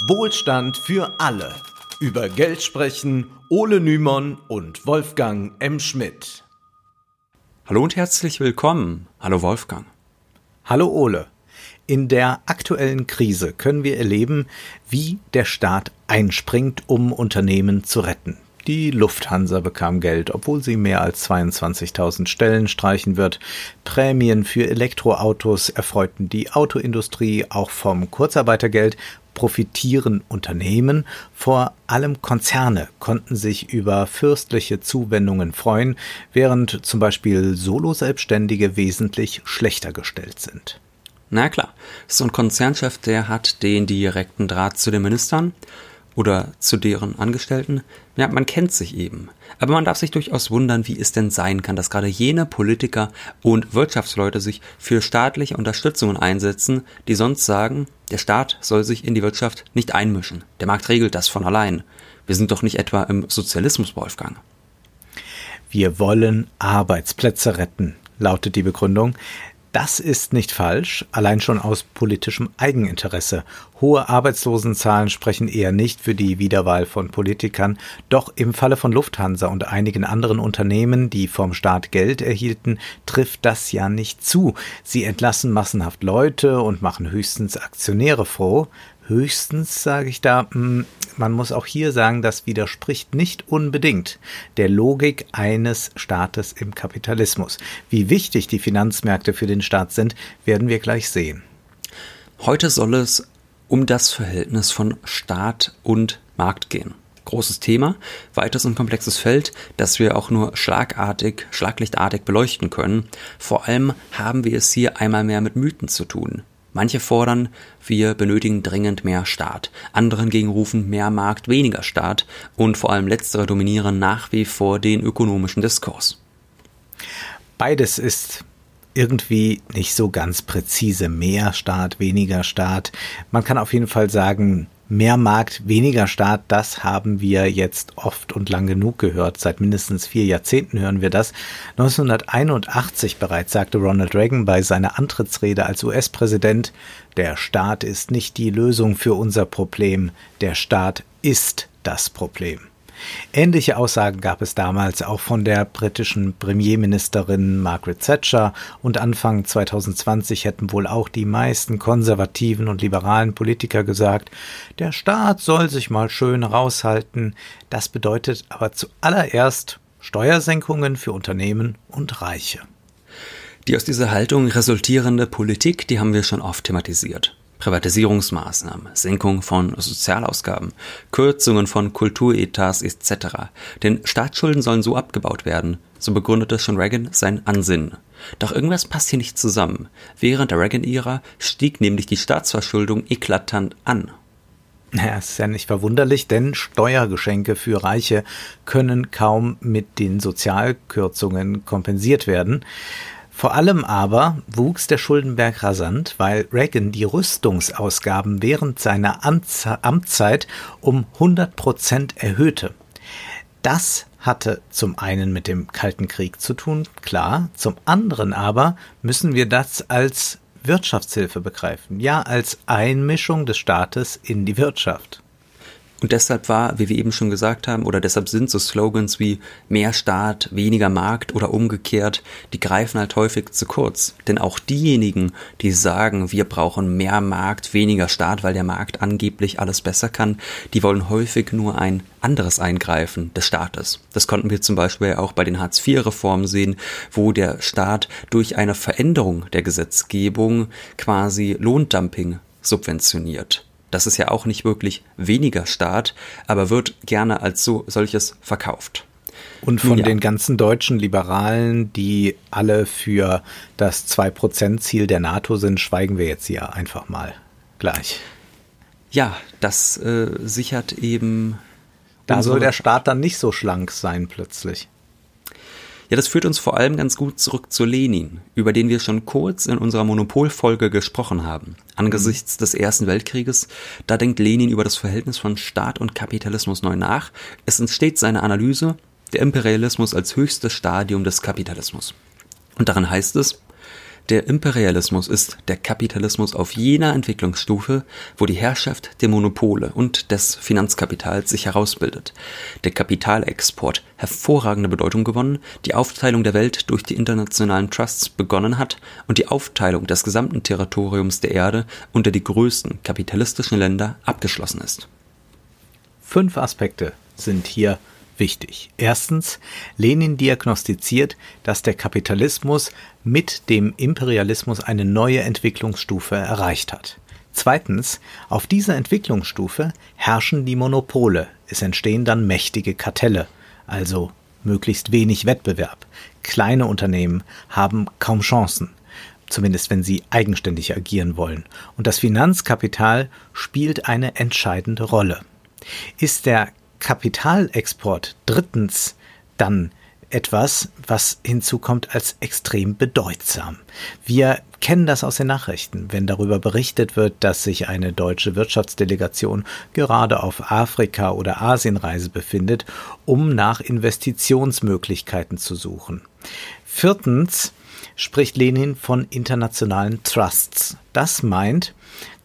Wohlstand für alle. Über Geld sprechen Ole Nymon und Wolfgang M. Schmidt. Hallo und herzlich willkommen. Hallo Wolfgang. Hallo Ole. In der aktuellen Krise können wir erleben, wie der Staat einspringt, um Unternehmen zu retten. Die Lufthansa bekam Geld, obwohl sie mehr als 22.000 Stellen streichen wird. Prämien für Elektroautos erfreuten die Autoindustrie auch vom Kurzarbeitergeld profitieren Unternehmen, vor allem Konzerne konnten sich über fürstliche Zuwendungen freuen, während zum Beispiel Solo-Selbstständige wesentlich schlechter gestellt sind. Na klar, so ein Konzernchef, der hat den direkten Draht zu den Ministern oder zu deren Angestellten. Ja, man kennt sich eben. Aber man darf sich durchaus wundern, wie es denn sein kann, dass gerade jene Politiker und Wirtschaftsleute sich für staatliche Unterstützungen einsetzen, die sonst sagen, der Staat soll sich in die Wirtschaft nicht einmischen. Der Markt regelt das von allein. Wir sind doch nicht etwa im Sozialismus, Wolfgang. Wir wollen Arbeitsplätze retten, lautet die Begründung. Das ist nicht falsch, allein schon aus politischem Eigeninteresse. Hohe Arbeitslosenzahlen sprechen eher nicht für die Wiederwahl von Politikern, doch im Falle von Lufthansa und einigen anderen Unternehmen, die vom Staat Geld erhielten, trifft das ja nicht zu. Sie entlassen massenhaft Leute und machen höchstens Aktionäre froh. Höchstens sage ich da, hm, man muss auch hier sagen, das widerspricht nicht unbedingt der Logik eines Staates im Kapitalismus. Wie wichtig die Finanzmärkte für den Staat sind, werden wir gleich sehen. Heute soll es um das Verhältnis von Staat und Markt gehen. Großes Thema, weites und komplexes Feld, das wir auch nur schlagartig, schlaglichtartig beleuchten können. Vor allem haben wir es hier einmal mehr mit Mythen zu tun. Manche fordern, wir benötigen dringend mehr Staat. Andere hingegen rufen mehr Markt, weniger Staat. Und vor allem letztere dominieren nach wie vor den ökonomischen Diskurs. Beides ist irgendwie nicht so ganz präzise. Mehr Staat, weniger Staat. Man kann auf jeden Fall sagen, Mehr Markt, weniger Staat, das haben wir jetzt oft und lang genug gehört. Seit mindestens vier Jahrzehnten hören wir das. 1981 bereits sagte Ronald Reagan bei seiner Antrittsrede als US-Präsident, der Staat ist nicht die Lösung für unser Problem, der Staat ist das Problem. Ähnliche Aussagen gab es damals auch von der britischen Premierministerin Margaret Thatcher und Anfang 2020 hätten wohl auch die meisten konservativen und liberalen Politiker gesagt, der Staat soll sich mal schön raushalten. Das bedeutet aber zuallererst Steuersenkungen für Unternehmen und Reiche. Die aus dieser Haltung resultierende Politik, die haben wir schon oft thematisiert. Privatisierungsmaßnahmen, Senkung von Sozialausgaben, Kürzungen von Kulturetats etc. Denn Staatsschulden sollen so abgebaut werden, so begründete schon Reagan sein Ansinnen. Doch irgendwas passt hier nicht zusammen. Während der Reagan-Ära stieg nämlich die Staatsverschuldung eklatant an. Ja, ist ja nicht verwunderlich, denn Steuergeschenke für Reiche können kaum mit den Sozialkürzungen kompensiert werden. Vor allem aber wuchs der Schuldenberg rasant, weil Reagan die Rüstungsausgaben während seiner Amtszeit um 100 Prozent erhöhte. Das hatte zum einen mit dem Kalten Krieg zu tun, klar, zum anderen aber müssen wir das als Wirtschaftshilfe begreifen, ja als Einmischung des Staates in die Wirtschaft. Und deshalb war, wie wir eben schon gesagt haben, oder deshalb sind so Slogans wie mehr Staat, weniger Markt oder umgekehrt, die greifen halt häufig zu kurz. Denn auch diejenigen, die sagen, wir brauchen mehr Markt, weniger Staat, weil der Markt angeblich alles besser kann, die wollen häufig nur ein anderes Eingreifen des Staates. Das konnten wir zum Beispiel auch bei den Hartz-IV-Reformen sehen, wo der Staat durch eine Veränderung der Gesetzgebung quasi Lohndumping subventioniert. Das ist ja auch nicht wirklich weniger Staat, aber wird gerne als so solches verkauft. Und von ja. den ganzen deutschen Liberalen, die alle für das 2%-Ziel der NATO sind, schweigen wir jetzt hier einfach mal gleich. Ja, das äh, sichert eben. Da soll der Staat dann nicht so schlank sein plötzlich. Ja, das führt uns vor allem ganz gut zurück zu Lenin, über den wir schon kurz in unserer Monopolfolge gesprochen haben. Angesichts des Ersten Weltkrieges, da denkt Lenin über das Verhältnis von Staat und Kapitalismus neu nach. Es entsteht seine Analyse, der Imperialismus als höchstes Stadium des Kapitalismus. Und darin heißt es, Der Imperialismus ist der Kapitalismus auf jener Entwicklungsstufe, wo die Herrschaft der Monopole und des Finanzkapitals sich herausbildet, der Kapitalexport hervorragende Bedeutung gewonnen, die Aufteilung der Welt durch die internationalen Trusts begonnen hat und die Aufteilung des gesamten Territoriums der Erde unter die größten kapitalistischen Länder abgeschlossen ist. Fünf Aspekte sind hier wichtig. Erstens, Lenin diagnostiziert, dass der Kapitalismus mit dem Imperialismus eine neue Entwicklungsstufe erreicht hat. Zweitens, auf dieser Entwicklungsstufe herrschen die Monopole. Es entstehen dann mächtige Kartelle, also möglichst wenig Wettbewerb. Kleine Unternehmen haben kaum Chancen, zumindest wenn sie eigenständig agieren wollen. Und das Finanzkapital spielt eine entscheidende Rolle. Ist der Kapitalexport drittens dann etwas, was hinzukommt als extrem bedeutsam. Wir kennen das aus den Nachrichten, wenn darüber berichtet wird, dass sich eine deutsche Wirtschaftsdelegation gerade auf Afrika- oder Asienreise befindet, um nach Investitionsmöglichkeiten zu suchen. Viertens spricht Lenin von internationalen Trusts. Das meint,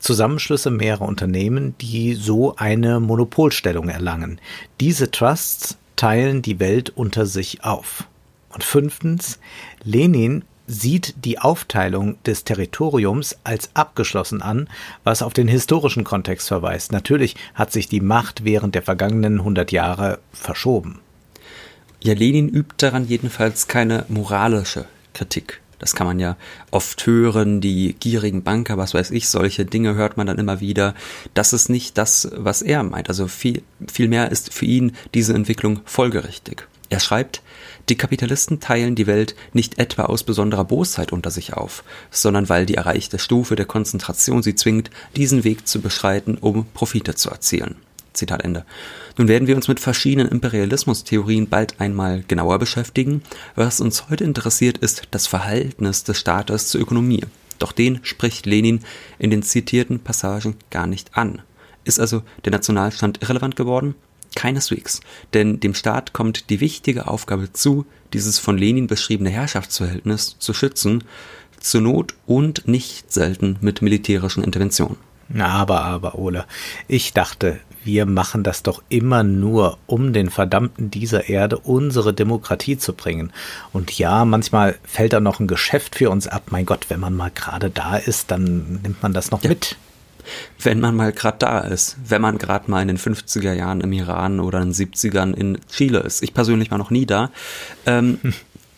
Zusammenschlüsse mehrerer Unternehmen, die so eine Monopolstellung erlangen. Diese Trusts teilen die Welt unter sich auf. Und fünftens, Lenin sieht die Aufteilung des Territoriums als abgeschlossen an, was auf den historischen Kontext verweist. Natürlich hat sich die Macht während der vergangenen 100 Jahre verschoben. Ja, Lenin übt daran jedenfalls keine moralische Kritik. Das kann man ja oft hören, die gierigen Banker, was weiß ich, solche Dinge hört man dann immer wieder. Das ist nicht das, was er meint. Also viel, viel mehr ist für ihn diese Entwicklung folgerichtig. Er schreibt, die Kapitalisten teilen die Welt nicht etwa aus besonderer Bosheit unter sich auf, sondern weil die erreichte Stufe der Konzentration sie zwingt, diesen Weg zu beschreiten, um Profite zu erzielen. Zitat Ende. Nun werden wir uns mit verschiedenen Imperialismustheorien bald einmal genauer beschäftigen. Was uns heute interessiert, ist das Verhältnis des Staates zur Ökonomie. Doch den spricht Lenin in den zitierten Passagen gar nicht an. Ist also der Nationalstand irrelevant geworden? Keineswegs, denn dem Staat kommt die wichtige Aufgabe zu, dieses von Lenin beschriebene Herrschaftsverhältnis zu schützen, zur Not und nicht selten mit militärischen Interventionen. Aber, aber, Ole, ich dachte, wir machen das doch immer nur, um den Verdammten dieser Erde unsere Demokratie zu bringen. Und ja, manchmal fällt da noch ein Geschäft für uns ab. Mein Gott, wenn man mal gerade da ist, dann nimmt man das noch ja. mit. Wenn man mal gerade da ist, wenn man gerade mal in den 50er Jahren im Iran oder in den 70ern in Chile ist. Ich persönlich war noch nie da. Ähm, hm.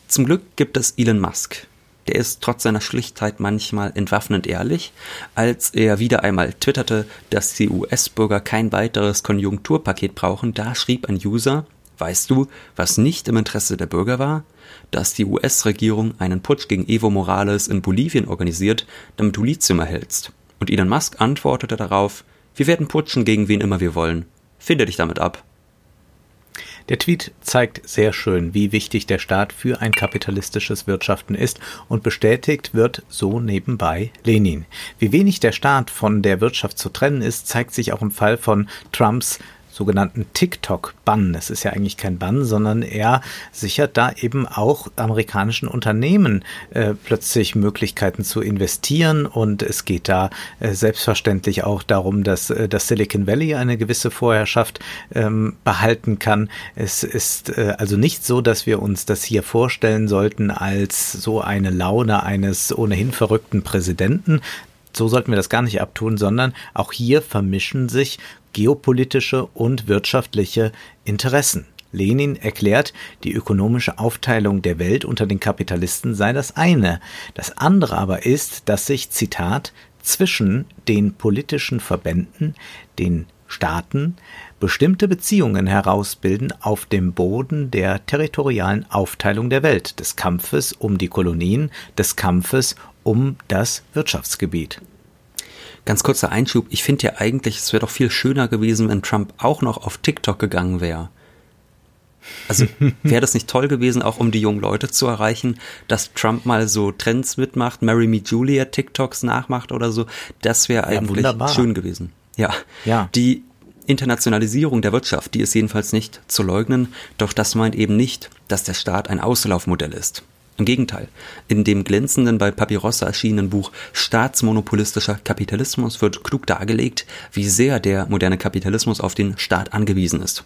Zum Glück gibt es Elon Musk, der ist trotz seiner Schlichtheit manchmal entwaffnend ehrlich, als er wieder einmal twitterte, dass die US-Bürger kein weiteres Konjunkturpaket brauchen, da schrieb ein User, weißt du, was nicht im Interesse der Bürger war? Dass die US-Regierung einen Putsch gegen Evo Morales in Bolivien organisiert, damit du Lithium erhältst. Und Elon Musk antwortete darauf, wir werden putschen gegen wen immer wir wollen. Finde dich damit ab. Der Tweet zeigt sehr schön, wie wichtig der Staat für ein kapitalistisches Wirtschaften ist und bestätigt wird so nebenbei Lenin. Wie wenig der Staat von der Wirtschaft zu trennen ist, zeigt sich auch im Fall von Trumps sogenannten TikTok-Bann. Es ist ja eigentlich kein Bann, sondern er sichert da eben auch amerikanischen Unternehmen äh, plötzlich Möglichkeiten zu investieren und es geht da äh, selbstverständlich auch darum, dass äh, das Silicon Valley eine gewisse Vorherrschaft ähm, behalten kann. Es ist äh, also nicht so, dass wir uns das hier vorstellen sollten als so eine Laune eines ohnehin verrückten Präsidenten, so sollten wir das gar nicht abtun, sondern auch hier vermischen sich geopolitische und wirtschaftliche Interessen. Lenin erklärt, die ökonomische Aufteilung der Welt unter den Kapitalisten sei das eine. Das andere aber ist, dass sich, Zitat, zwischen den politischen Verbänden, den Staaten, bestimmte Beziehungen herausbilden auf dem Boden der territorialen Aufteilung der Welt, des Kampfes um die Kolonien, des Kampfes um das Wirtschaftsgebiet. Ganz kurzer Einschub, ich finde ja eigentlich, es wäre doch viel schöner gewesen, wenn Trump auch noch auf TikTok gegangen wäre. Also wäre das nicht toll gewesen, auch um die jungen Leute zu erreichen, dass Trump mal so Trends mitmacht, Marry Me Julia TikToks nachmacht oder so. Das wäre eigentlich ja, schön gewesen. Ja. ja. Die Internationalisierung der Wirtschaft, die ist jedenfalls nicht zu leugnen, doch das meint eben nicht, dass der Staat ein Auslaufmodell ist. Im Gegenteil, in dem glänzenden bei Papirossa erschienenen Buch Staatsmonopolistischer Kapitalismus wird klug dargelegt, wie sehr der moderne Kapitalismus auf den Staat angewiesen ist.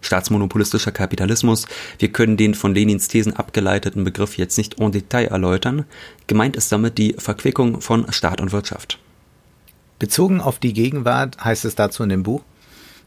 Staatsmonopolistischer Kapitalismus, wir können den von Lenins Thesen abgeleiteten Begriff jetzt nicht en Detail erläutern, gemeint ist damit die Verquickung von Staat und Wirtschaft. Bezogen auf die Gegenwart heißt es dazu in dem Buch,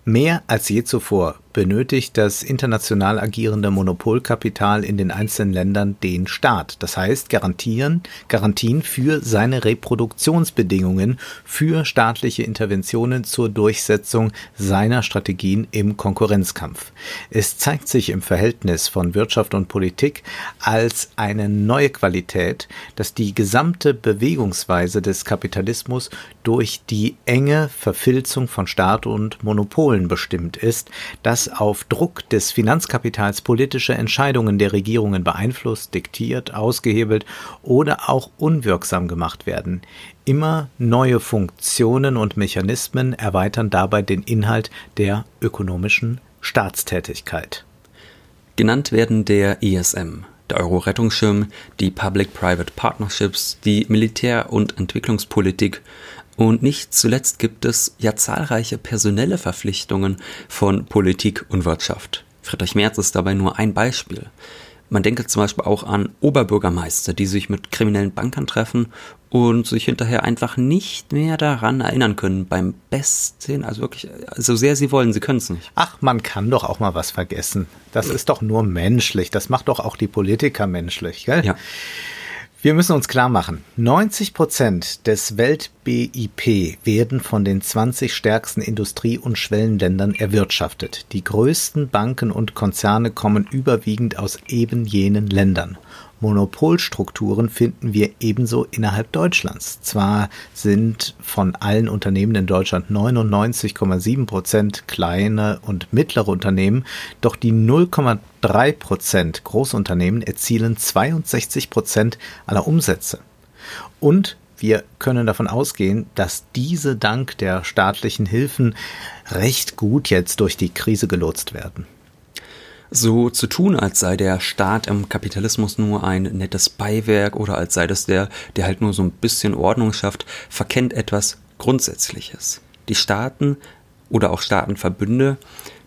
Mehr als je zuvor benötigt das international agierende Monopolkapital in den einzelnen Ländern den Staat, das heißt Garantieren, Garantien für seine Reproduktionsbedingungen, für staatliche Interventionen zur Durchsetzung seiner Strategien im Konkurrenzkampf. Es zeigt sich im Verhältnis von Wirtschaft und Politik als eine neue Qualität, dass die gesamte Bewegungsweise des Kapitalismus durch die enge Verfilzung von Staat und Monopolen bestimmt ist, dass auf Druck des Finanzkapitals politische Entscheidungen der Regierungen beeinflusst, diktiert, ausgehebelt oder auch unwirksam gemacht werden. Immer neue Funktionen und Mechanismen erweitern dabei den Inhalt der ökonomischen Staatstätigkeit. Genannt werden der ESM, der Euro-Rettungsschirm, die Public-Private Partnerships, die Militär- und Entwicklungspolitik und nicht zuletzt gibt es ja zahlreiche personelle Verpflichtungen von Politik und Wirtschaft. Friedrich Merz ist dabei nur ein Beispiel. Man denke zum Beispiel auch an Oberbürgermeister, die sich mit kriminellen Bankern treffen und sich hinterher einfach nicht mehr daran erinnern können. Beim besten, also wirklich, so sehr sie wollen, sie können es nicht. Ach, man kann doch auch mal was vergessen. Das ist doch nur menschlich. Das macht doch auch die Politiker menschlich, gell? Ja. Wir müssen uns klar machen, 90 Prozent des Welt-BIP werden von den 20 stärksten Industrie- und Schwellenländern erwirtschaftet. Die größten Banken und Konzerne kommen überwiegend aus eben jenen Ländern. Monopolstrukturen finden wir ebenso innerhalb Deutschlands. Zwar sind von allen Unternehmen in Deutschland 99,7 Prozent kleine und mittlere Unternehmen, doch die 0,3 Prozent Großunternehmen erzielen 62 Prozent aller Umsätze. Und wir können davon ausgehen, dass diese dank der staatlichen Hilfen recht gut jetzt durch die Krise gelotst werden. So zu tun, als sei der Staat im Kapitalismus nur ein nettes Beiwerk oder als sei das der, der halt nur so ein bisschen Ordnung schafft, verkennt etwas Grundsätzliches. Die Staaten oder auch Staatenverbünde,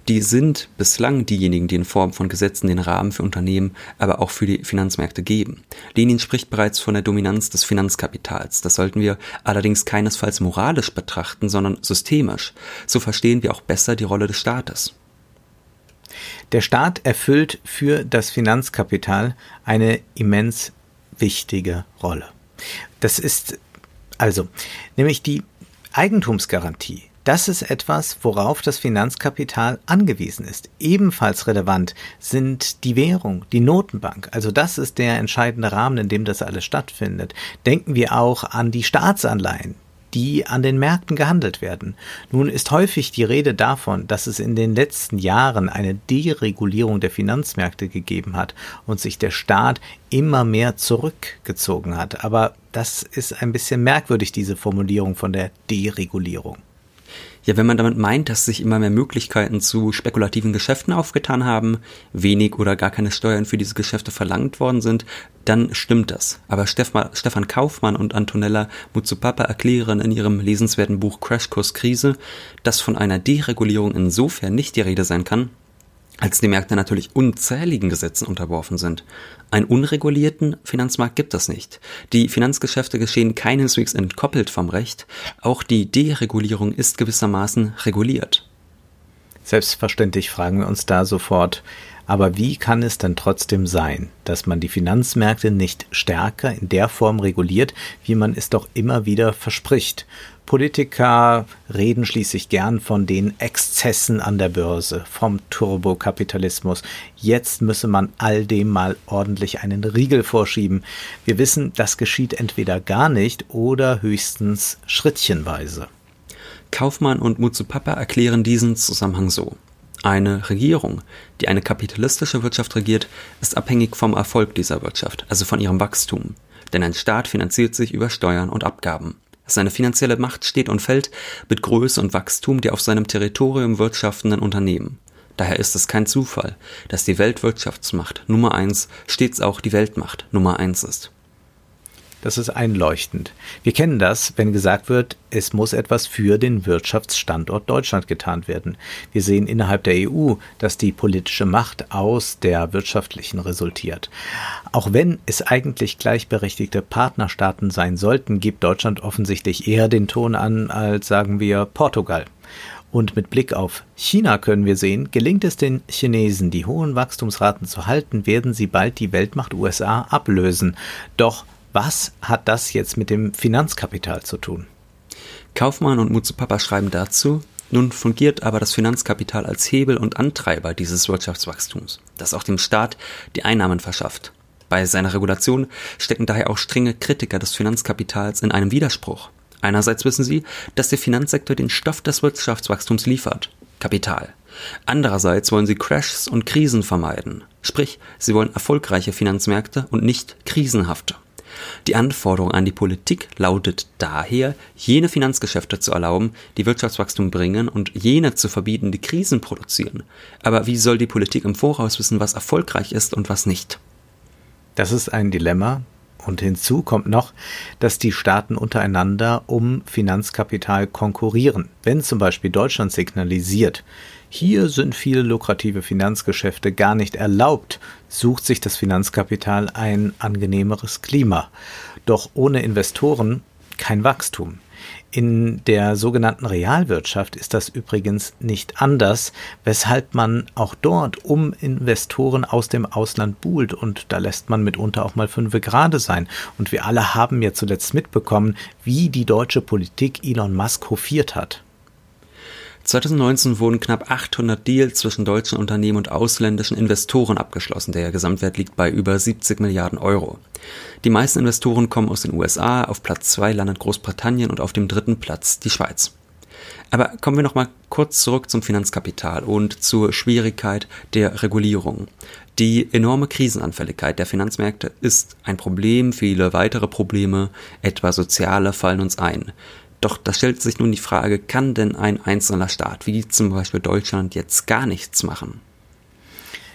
die sind bislang diejenigen, die in Form von Gesetzen den Rahmen für Unternehmen, aber auch für die Finanzmärkte geben. Lenin spricht bereits von der Dominanz des Finanzkapitals. Das sollten wir allerdings keinesfalls moralisch betrachten, sondern systemisch. So verstehen wir auch besser die Rolle des Staates. Der Staat erfüllt für das Finanzkapital eine immens wichtige Rolle. Das ist also nämlich die Eigentumsgarantie. Das ist etwas, worauf das Finanzkapital angewiesen ist. Ebenfalls relevant sind die Währung, die Notenbank. Also das ist der entscheidende Rahmen, in dem das alles stattfindet. Denken wir auch an die Staatsanleihen, die an den Märkten gehandelt werden. Nun ist häufig die Rede davon, dass es in den letzten Jahren eine Deregulierung der Finanzmärkte gegeben hat und sich der Staat immer mehr zurückgezogen hat. Aber das ist ein bisschen merkwürdig, diese Formulierung von der Deregulierung. Ja, wenn man damit meint, dass sich immer mehr Möglichkeiten zu spekulativen Geschäften aufgetan haben, wenig oder gar keine Steuern für diese Geschäfte verlangt worden sind, dann stimmt das. Aber Stefan Kaufmann und Antonella Mutsupapa erklären in ihrem lesenswerten Buch Crashkurs Krise, dass von einer Deregulierung insofern nicht die Rede sein kann, als die Märkte natürlich unzähligen Gesetzen unterworfen sind. Einen unregulierten Finanzmarkt gibt es nicht. Die Finanzgeschäfte geschehen keineswegs entkoppelt vom Recht. Auch die Deregulierung ist gewissermaßen reguliert. Selbstverständlich fragen wir uns da sofort, aber wie kann es denn trotzdem sein, dass man die Finanzmärkte nicht stärker in der Form reguliert, wie man es doch immer wieder verspricht? Politiker reden schließlich gern von den Exzessen an der Börse, vom Turbokapitalismus. Jetzt müsse man all dem mal ordentlich einen Riegel vorschieben. Wir wissen, das geschieht entweder gar nicht oder höchstens schrittchenweise. Kaufmann und Mutsupapa erklären diesen Zusammenhang so. Eine Regierung, die eine kapitalistische Wirtschaft regiert, ist abhängig vom Erfolg dieser Wirtschaft, also von ihrem Wachstum. Denn ein Staat finanziert sich über Steuern und Abgaben. Seine finanzielle Macht steht und fällt mit Größe und Wachstum der auf seinem Territorium wirtschaftenden Unternehmen. Daher ist es kein Zufall, dass die Weltwirtschaftsmacht Nummer eins stets auch die Weltmacht Nummer eins ist. Das ist einleuchtend. Wir kennen das, wenn gesagt wird, es muss etwas für den Wirtschaftsstandort Deutschland getan werden. Wir sehen innerhalb der EU, dass die politische Macht aus der wirtschaftlichen resultiert. Auch wenn es eigentlich gleichberechtigte Partnerstaaten sein sollten, gibt Deutschland offensichtlich eher den Ton an als sagen wir Portugal. Und mit Blick auf China können wir sehen, gelingt es den Chinesen, die hohen Wachstumsraten zu halten, werden sie bald die Weltmacht USA ablösen. Doch was hat das jetzt mit dem Finanzkapital zu tun? Kaufmann und Mutsupapa schreiben dazu, nun fungiert aber das Finanzkapital als Hebel und Antreiber dieses Wirtschaftswachstums, das auch dem Staat die Einnahmen verschafft. Bei seiner Regulation stecken daher auch strenge Kritiker des Finanzkapitals in einem Widerspruch. Einerseits wissen sie, dass der Finanzsektor den Stoff des Wirtschaftswachstums liefert, Kapital. Andererseits wollen sie Crashs und Krisen vermeiden, sprich, sie wollen erfolgreiche Finanzmärkte und nicht krisenhafte. Die Anforderung an die Politik lautet daher, jene Finanzgeschäfte zu erlauben, die Wirtschaftswachstum bringen und jene zu verbieten, die Krisen produzieren. Aber wie soll die Politik im Voraus wissen, was erfolgreich ist und was nicht? Das ist ein Dilemma. Und hinzu kommt noch, dass die Staaten untereinander um Finanzkapital konkurrieren. Wenn zum Beispiel Deutschland signalisiert, hier sind viele lukrative Finanzgeschäfte gar nicht erlaubt, sucht sich das Finanzkapital ein angenehmeres Klima. Doch ohne Investoren kein Wachstum. In der sogenannten Realwirtschaft ist das übrigens nicht anders, weshalb man auch dort um Investoren aus dem Ausland buhlt und da lässt man mitunter auch mal fünfe gerade sein. Und wir alle haben ja zuletzt mitbekommen, wie die deutsche Politik Elon Musk hofiert hat. 2019 wurden knapp 800 Deals zwischen deutschen Unternehmen und ausländischen Investoren abgeschlossen. Der Gesamtwert liegt bei über 70 Milliarden Euro. Die meisten Investoren kommen aus den USA, auf Platz zwei landet Großbritannien und auf dem dritten Platz die Schweiz. Aber kommen wir noch mal kurz zurück zum Finanzkapital und zur Schwierigkeit der Regulierung. Die enorme Krisenanfälligkeit der Finanzmärkte ist ein Problem, viele weitere Probleme, etwa soziale, fallen uns ein. Doch da stellt sich nun die Frage, kann denn ein einzelner Staat, wie zum Beispiel Deutschland, jetzt gar nichts machen?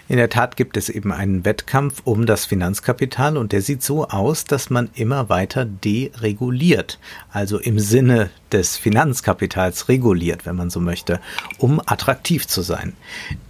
In der Tat gibt es eben einen Wettkampf um das Finanzkapital und der sieht so aus, dass man immer weiter dereguliert, also im Sinne des Finanzkapitals reguliert, wenn man so möchte, um attraktiv zu sein.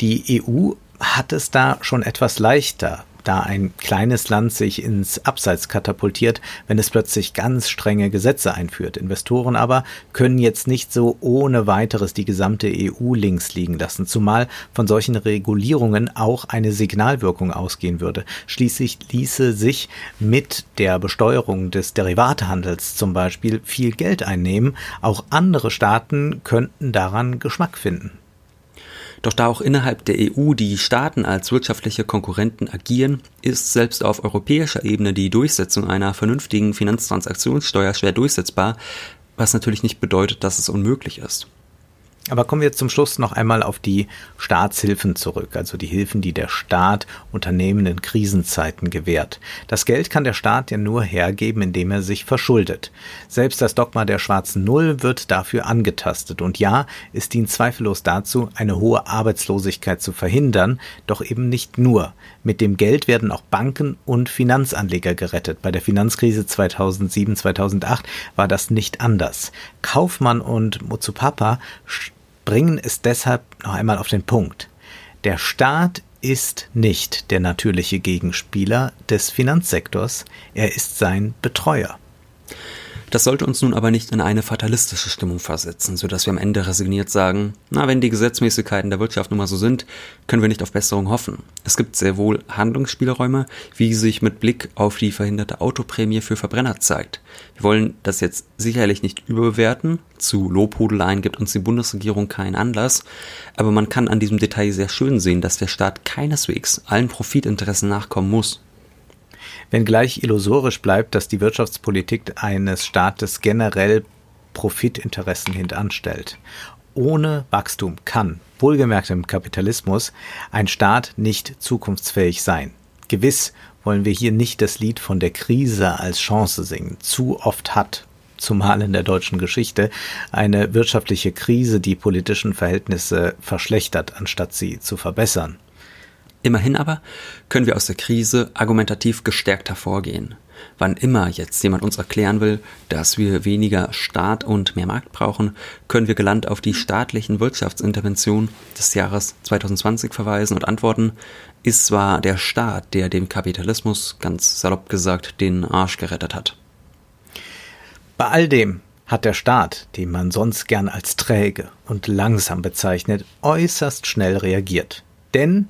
Die EU hat es da schon etwas leichter da ein kleines Land sich ins Abseits katapultiert, wenn es plötzlich ganz strenge Gesetze einführt. Investoren aber können jetzt nicht so ohne weiteres die gesamte EU links liegen lassen, zumal von solchen Regulierungen auch eine Signalwirkung ausgehen würde. Schließlich ließe sich mit der Besteuerung des Derivatehandels zum Beispiel viel Geld einnehmen. Auch andere Staaten könnten daran Geschmack finden. Doch da auch innerhalb der EU die Staaten als wirtschaftliche Konkurrenten agieren, ist selbst auf europäischer Ebene die Durchsetzung einer vernünftigen Finanztransaktionssteuer schwer durchsetzbar, was natürlich nicht bedeutet, dass es unmöglich ist. Aber kommen wir zum Schluss noch einmal auf die Staatshilfen zurück, also die Hilfen, die der Staat Unternehmen in Krisenzeiten gewährt. Das Geld kann der Staat ja nur hergeben, indem er sich verschuldet. Selbst das Dogma der schwarzen Null wird dafür angetastet. Und ja, es dient zweifellos dazu, eine hohe Arbeitslosigkeit zu verhindern, doch eben nicht nur. Mit dem Geld werden auch Banken und Finanzanleger gerettet. Bei der Finanzkrise 2007, 2008 war das nicht anders. Kaufmann und Mutsupapa bringen es deshalb noch einmal auf den Punkt. Der Staat ist nicht der natürliche Gegenspieler des Finanzsektors, er ist sein Betreuer. Das sollte uns nun aber nicht in eine fatalistische Stimmung versetzen, sodass wir am Ende resigniert sagen, na, wenn die Gesetzmäßigkeiten der Wirtschaft nun mal so sind, können wir nicht auf Besserung hoffen. Es gibt sehr wohl Handlungsspielräume, wie sich mit Blick auf die verhinderte Autoprämie für Verbrenner zeigt. Wir wollen das jetzt sicherlich nicht überbewerten, zu Lobhudeleien gibt uns die Bundesregierung keinen Anlass, aber man kann an diesem Detail sehr schön sehen, dass der Staat keineswegs allen Profitinteressen nachkommen muss wenngleich illusorisch bleibt, dass die Wirtschaftspolitik eines Staates generell Profitinteressen hintanstellt. Ohne Wachstum kann, wohlgemerkt im Kapitalismus, ein Staat nicht zukunftsfähig sein. Gewiss wollen wir hier nicht das Lied von der Krise als Chance singen. Zu oft hat zumal in der deutschen Geschichte, eine wirtschaftliche Krise die politischen Verhältnisse verschlechtert, anstatt sie zu verbessern. Immerhin aber können wir aus der Krise argumentativ gestärkt hervorgehen. Wann immer jetzt jemand uns erklären will, dass wir weniger Staat und mehr Markt brauchen, können wir gelandt auf die staatlichen Wirtschaftsinterventionen des Jahres 2020 verweisen und antworten, ist zwar der Staat, der dem Kapitalismus, ganz salopp gesagt, den Arsch gerettet hat. Bei all dem hat der Staat, den man sonst gern als träge und langsam bezeichnet, äußerst schnell reagiert. Denn